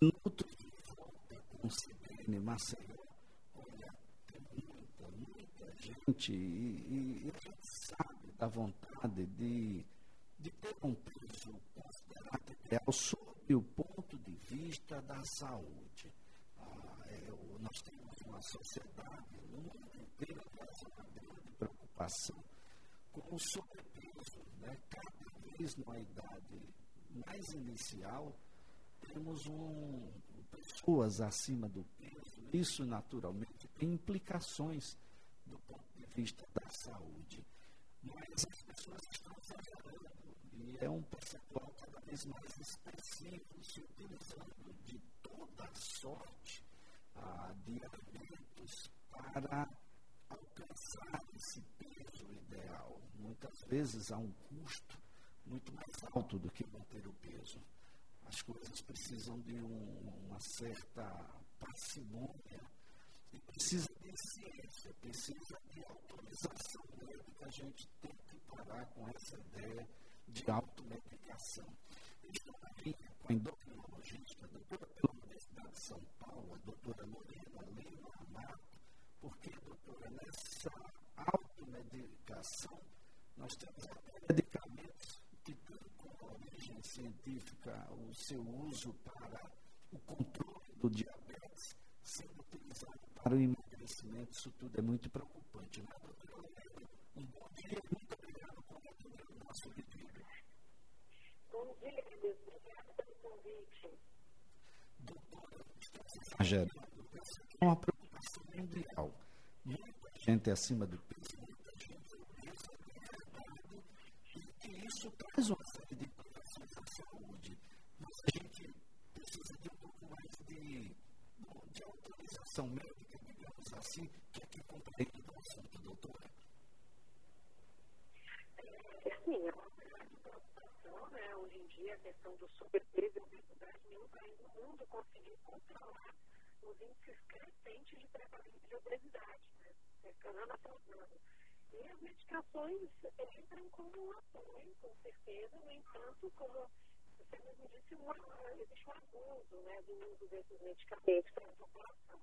minutos de volta com CBN Maceió, olha, tem muita, muita gente e, e, a gente sabe da vontade de, de ter um peso considerado ideal sob o ponto de vista da saúde. Ah, é, nós temos uma sociedade no mundo inteiro, uma grande preocupação com o sobrepeso. Né? Cada vez numa idade mais inicial, temos um, pessoas acima do peso. Isso, naturalmente, tem implicações do ponto de vista da saúde. Mas as pessoas estão exagerando e é um percentual cada vez mais expressivo, se utilizando de toda sorte ah, de alimentos para alcançar esse peso ideal. Muitas vezes há um custo muito mais alto do que manter o peso. As coisas precisam de um, uma certa parcimônia e precisa de ciência, precisa de autorização médica. A gente tem que parar com essa ideia de automedicação. Estou aqui com a endocrinologista, doutora pela Universidade de São Paulo, a doutora Lorena Lima Amato, porque, doutora, nessa automedicação nós temos até medicamentos que têm como origem científica o seu uso para o controle do diabetes, sendo utilizado para o emagrecimento. Isso tudo é muito preocupante, né, doutora? Um bom dia muito obrigado por atender o nosso pedido. Bom dia, querido. Obrigada pelo convite. Doutora, estamos exagerando. É uma preocupação mundial. Muita gente acima do peso, muita gente obesa, é e que isso traz uma série de implicações à saúde. Mas a gente precisa de um pouco mais de, autorização médica, digamos assim, que é que compreende o assunto, doutora. É, sim, é uma preocupação, né? Hoje em dia, a questão do sobrepeso e obesidade, nenhum país do mundo conseguiu controlar os índices crescentes de prevalência de obesidade, né? Ano após ano. E as medicações entram como um apoio, com certeza, no entanto, como você mesmo disse, uma, existe um abuso né, do uso desses medicamentos para a população.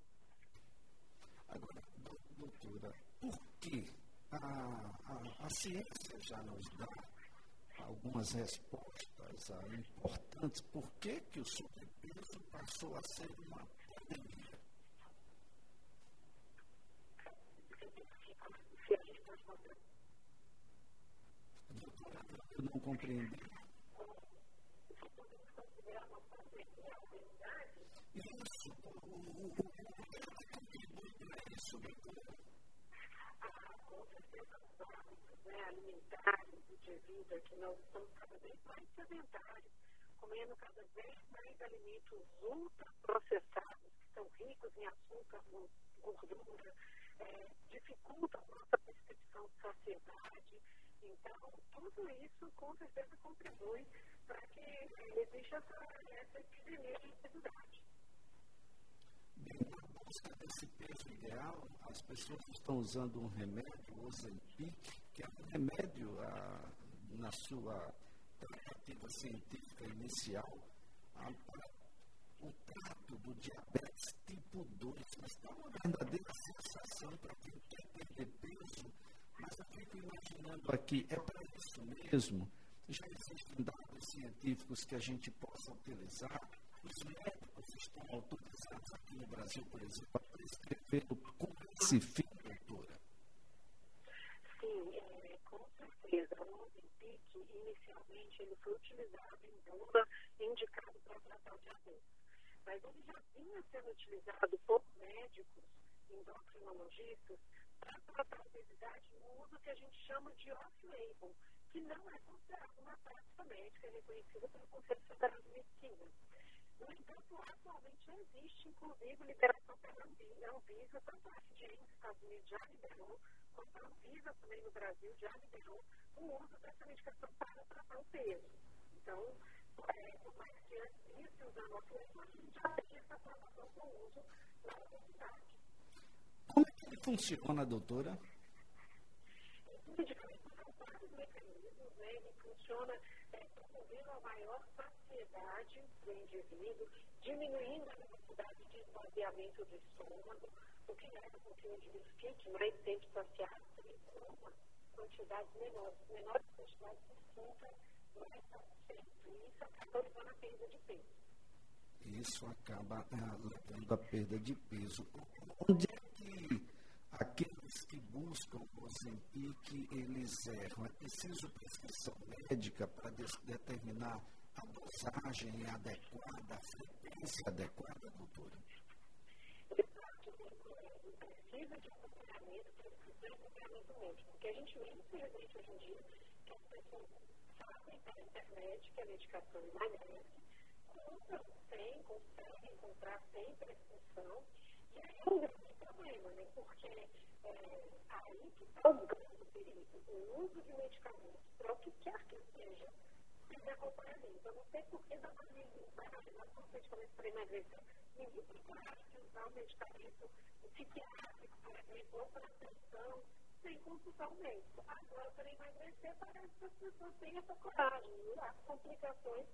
Agora, doutora, por que a, a, a ciência já nos dá algumas respostas importantes por que, que o sobrepeso passou a ser uma pandemia? Doutora, eu não compreendi. Isso, o, o, o, o, sobretudo. Ah, com certeza, os hábitos né, alimentares e de vida que nós estamos cada vez mais sedentários, comendo cada vez mais alimentos ultraprocessados, que são ricos em açúcar, gordura, é, a nossa percepção de saciedade. Então, tudo isso com certeza contribui para que é, exista essa, essa epidemia de obesidade. Na busca desse peso ideal, as pessoas estão usando um remédio, o Ozempic, que é um remédio ah, na sua tratativa científica inicial ah, para o trato do diabetes tipo 2, mas dá uma verdadeira sensação para quem quer perder peso, mas eu fico imaginando aqui, é para isso mesmo? Já existem dados científicos que a gente possa utilizar? Os médicos estão autorizados aqui no Brasil, por exemplo, a prescrever com esse fim, doutora? Sim, é, com certeza. O Ozempic, inicialmente, ele foi utilizado em bula indicado para tratar o diabetes mas ele já vinha sendo utilizado por médicos, endocrinologistas, para tratar a obesidade no uso que a gente chama de off-label, que não é considerado uma prática médica de Medicina. No entanto, atualmente existe, inclusive, liberação pela Anvisa, tanto a FDA nos Estados Unidos já liberou, quanto a Anvisa também no Brasil já liberou o uso dessa medicação para tratar o peso. Então, é, por mais que antes de usar nosso a gente já tem essa aprovação com o uso na universidade. Como é que ele funciona, doutora? Esse medicamento são vários mecanismos, né? Ele funciona é, promovendo a maior saciedade do indivíduo, diminuindo a necessidade de esvaziamento do estômago, o que leva com que o indivíduo fique mais tempo saciado e coma quantidades menores, menores quantidades de sinta mais satisfeito. E isso acaba levando a perda de peso. Isso acaba ah, levando a perda de peso. Onde é que aqueles que buscam Ozempic, eles erram? É preciso prescrição médica para determinar a dosagem adequada, a frequência adequada, doutora? precisa de acompanhamento, precisa de acompanhamento médico. Porque a gente vê, infelizmente, hoje em dia, que as pessoas sabem pela internet que a medicação emagrece, compram sem, conseguem comprar sem prescrição, e aí é um grande problema, né? Porque é, aí que está o grande perigo, o uso de medicamentos para o que quer que seja, sem acompanhamento. Eu não sei por que dá para medicamentos para emagrecer. Ninguém tem coragem de usar um medicamento psiquiátrico, por exemplo, ou para atenção, sem consultar o médico. Agora, para emagrecer, parece que as pessoas têm essa coragem. E as complicações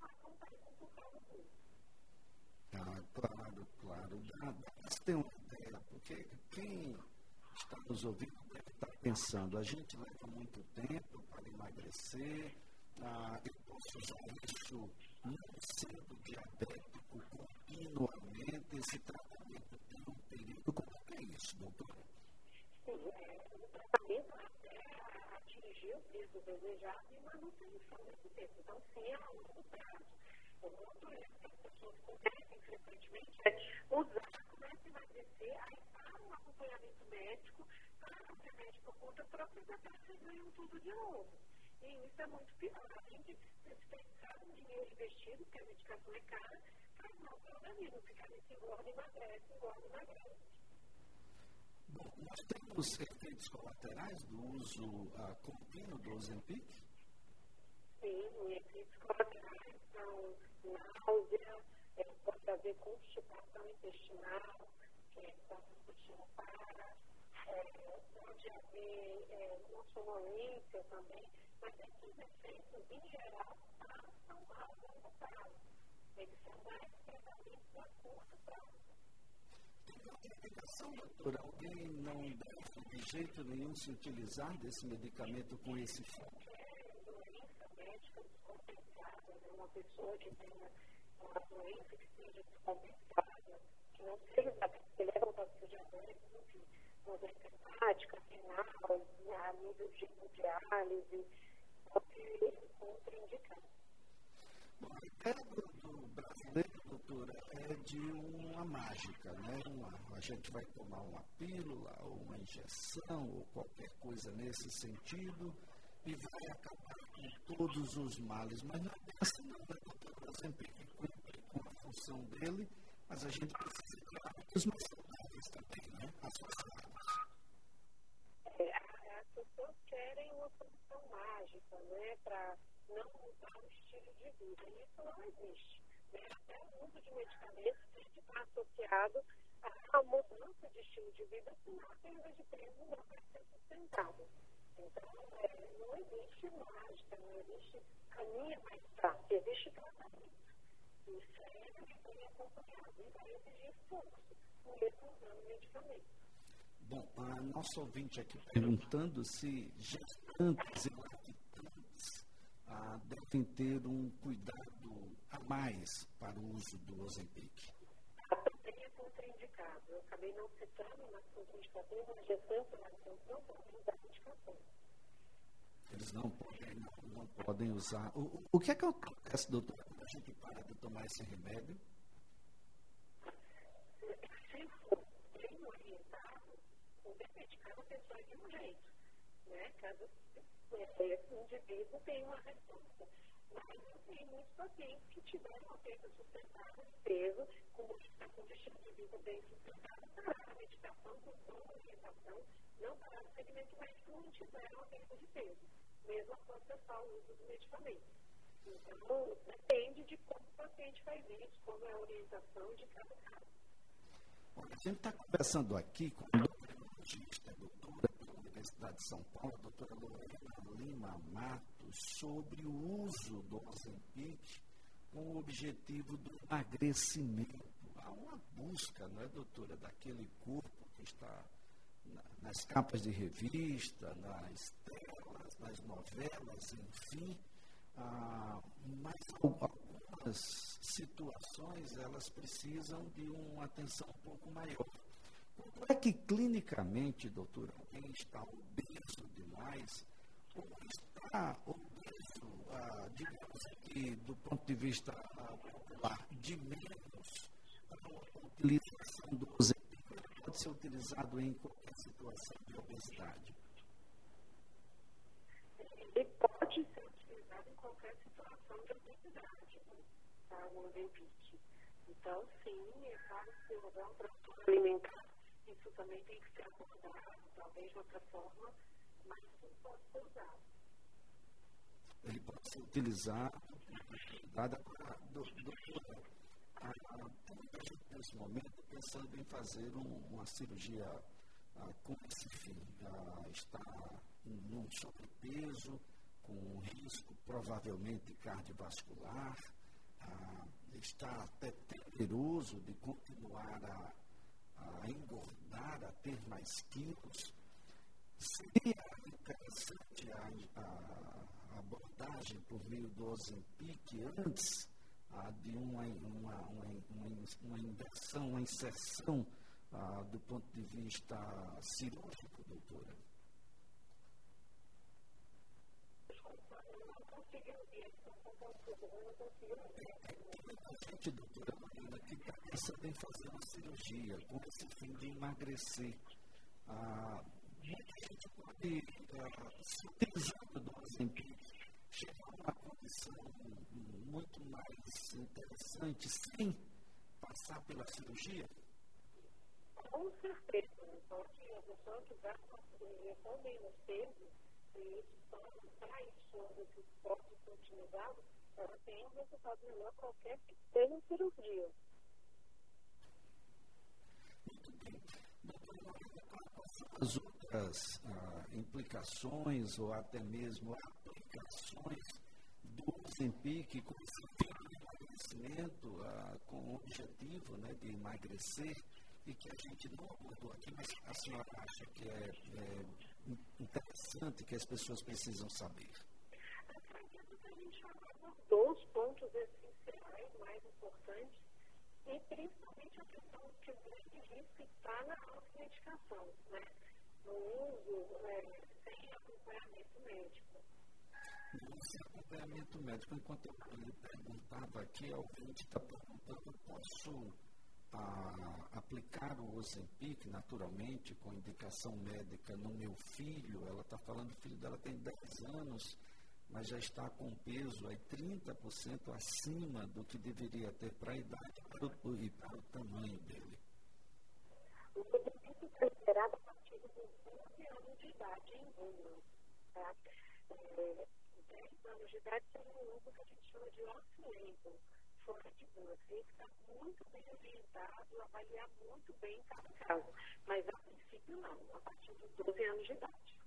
acontecem por causa disso. Ah, claro, claro. Dá, dá para ter uma ideia, porque quem está nos ouvindo pensando, a gente leva muito tempo para emagrecer, ah, eu posso usar isso não sendo diabético continuamente, esse tratamento tem um período. Como é isso, doutora? Sim, é, o tratamento até atingir o peso desejado e manutenção desse peso. Então, sim, é a longo prazo. O outro é que as pessoas começam frequentemente é usar, começam a emagrecer, aí para um acompanhamento médico, para o remédio por conta própria, depois vocês ganham tudo de novo. E isso é muito pior. A gente desperdiçar um dinheiro investido, porque a medicação é cara, faz mal para o organismo. Ficar nesse engorda, emagrece, engorda, emagrece. Bom, nós temos efeitos colaterais do uso uh, contínuo do Ozempic? Sim, efeitos colaterais são náusea, é, pode haver constipação intestinal, que é o intestino para, é, pode haver é, sonolência também, mas esses efeitos, em geral, passam a longo prazo. Eles são mais tratamentos a curto prazo. Tem uma indicação, doutora? Alguém não deve de jeito nenhum se utilizar desse medicamento com esse fim? Qualquer doença médica descompensada, né? uma pessoa que tenha uma doença que seja descompensada, que não seja que leva ao diabetes, enfim, uma doença hepática, renal, a nível de hemodiálise, Bom, a ideia do, do brasileiro, doutora, é de uma mágica, né? Uma, a gente vai tomar uma pílula, ou uma injeção, ou qualquer coisa nesse sentido, e vai acabar com todos os males. Mas não é assim, não, né, doutora? Sempre cumpre com a função dele, mas a gente precisa, claro, que os mais também, né? É, as pessoas querem uma solução mágica, né? Para não mudar o estilo de vida. E isso não existe. Né? Até o uso de medicamentos tem que estar associado à mudança de estilo de vida, senão a perda de peso não vai ser sustentável. Então, é, não existe mágica, não existe caminho mais fácil, existe tratamento. E sempre bem acompanhado e vai exigir esforço, Bom, a nossa ouvinte aqui perguntando se gestantes e ah, devem ter um cuidado a mais para o uso do Ozempic? A proteína contraindicada. Eu acabei não citando nas contraindicações, mas gestantes não podem usar medicação. Eles não podem, não, não podem usar. O, o que é que acontece, doutor, quando a gente para de tomar esse remédio? Se for bem orientado, o medicado a pessoa de um jeito. Né? Caso esse indivíduo tem uma resposta. Mas eu tenho muitos pacientes que tiveram uma perda sustentável de peso, com modificação de estilo de vida bem sustentável, pararam a meditação, com boa orientação, não pararam o segmento médico, não tiveram uma perda de peso, mesmo após cessar o uso do medicamento. Então, depende de como o paciente faz isso, como é a orientação de cada caso. A gente está conversando aqui com o neurologista, doutora pela Universidade de São Paulo, a doutora Lorena Lima Matos sobre o uso do Ozempic com o objetivo do emagrecimento. Há uma busca, não é, doutora, daquele corpo que está na, nas capas de revista, nas telas, nas novelas, enfim. Ah, mas algumas situações elas precisam de uma atenção um pouco maior. Como é que clinicamente, doutora, alguém está obeso demais ou está obeso, ah, digamos aqui, do ponto de vista ah, popular, de menos a utilização do pode ser utilizado em qualquer situação de obesidade? Ele pode ser utilizado em qualquer situação de obesidade, né? tá? o Ozempic. Então, sim, é claro que se houver um transtorno alimentar, isso também tem que ser abordado, talvez de outra forma, mas sim pode ser usado. Ele pode ser utilizado, dada gente nesse momento pensando em fazer um, uma cirurgia ah, com esse fim. Ah, está num sobrepeso, com um risco provavelmente cardiovascular, ah, está até temeroso de continuar a, a engordar, a ter mais quilos. Seria interessante a, a abordagem por meio do Ozempic antes ah, de uma, uma, uma, uma, inversão, uma inserção ah, do ponto de vista cirúrgico, doutora? A gente, doutora Marina, que está pensando em fazer uma cirurgia com esse fim de emagrecer. Ah, muita gente pode, ah, se utilizando do exemplo, chegar a uma condição muito mais interessante sem passar pela cirurgia? Com certeza. Só que a pessoa que vai com a cirurgia com menos peso, isso todo que pode ser utilizado, ela tem um resultado melhor qualquer que seja cirurgia. Muito bem. São as outras ah, implicações ou até mesmo aplicações do Ozempic com esse emagrecimento, ah, com o objetivo né, de emagrecer, e que a gente não abordou aqui, mas a senhora acha que é, é interessante, que as pessoas precisam saber? A gente dois pontos essenciais mais importantes, e principalmente a questão que o grande risco está na automedicação, né? no uso é, sem acompanhamento médico esse acompanhamento médico, enquanto eu perguntava aqui, alguém está perguntando, posso ah, aplicar o Ozempic naturalmente, com indicação médica, no meu filho? Ela está falando, o filho dela tem 10 anos, mas já está com peso aí 30% acima do que deveria ter para a idade e para o tamanho dele. O Ozempic foi esperado a partir dos 12 anos de idade em Lula. Tá? É, 10 anos de idade tem um uso que a gente chama de off-label, fora de que estar muito bem orientado, avaliar muito bem cada caso. Mas, a princípio, não, a partir dos 12 anos de idade.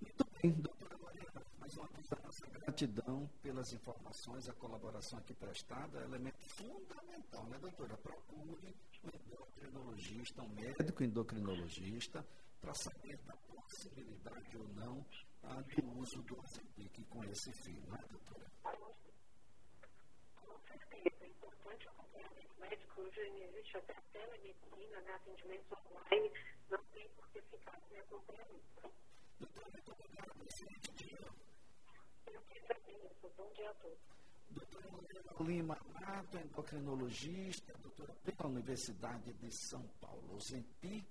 Muito bem, doutora Mariana, mais uma vez a nossa gratidão pelas informações, a colaboração aqui prestada, elemento fundamental, né, doutora? Procure um endocrinologista, um médico endocrinologista, para saber da possibilidade ou não do uso do Ozempic com esse fim, não é, doutora? Certeza, é importante o acompanhamento médico. Hoje existe até telemedicina, né, atendimentos online, não tem por que ficar sem acompanhamento. Doutora, muito obrigado. Excelente dia. Eu que agradeço. Bom dia a todos. Doutora Lima Mato, endocrinologista, doutora pela Universidade de São Paulo. Ozempic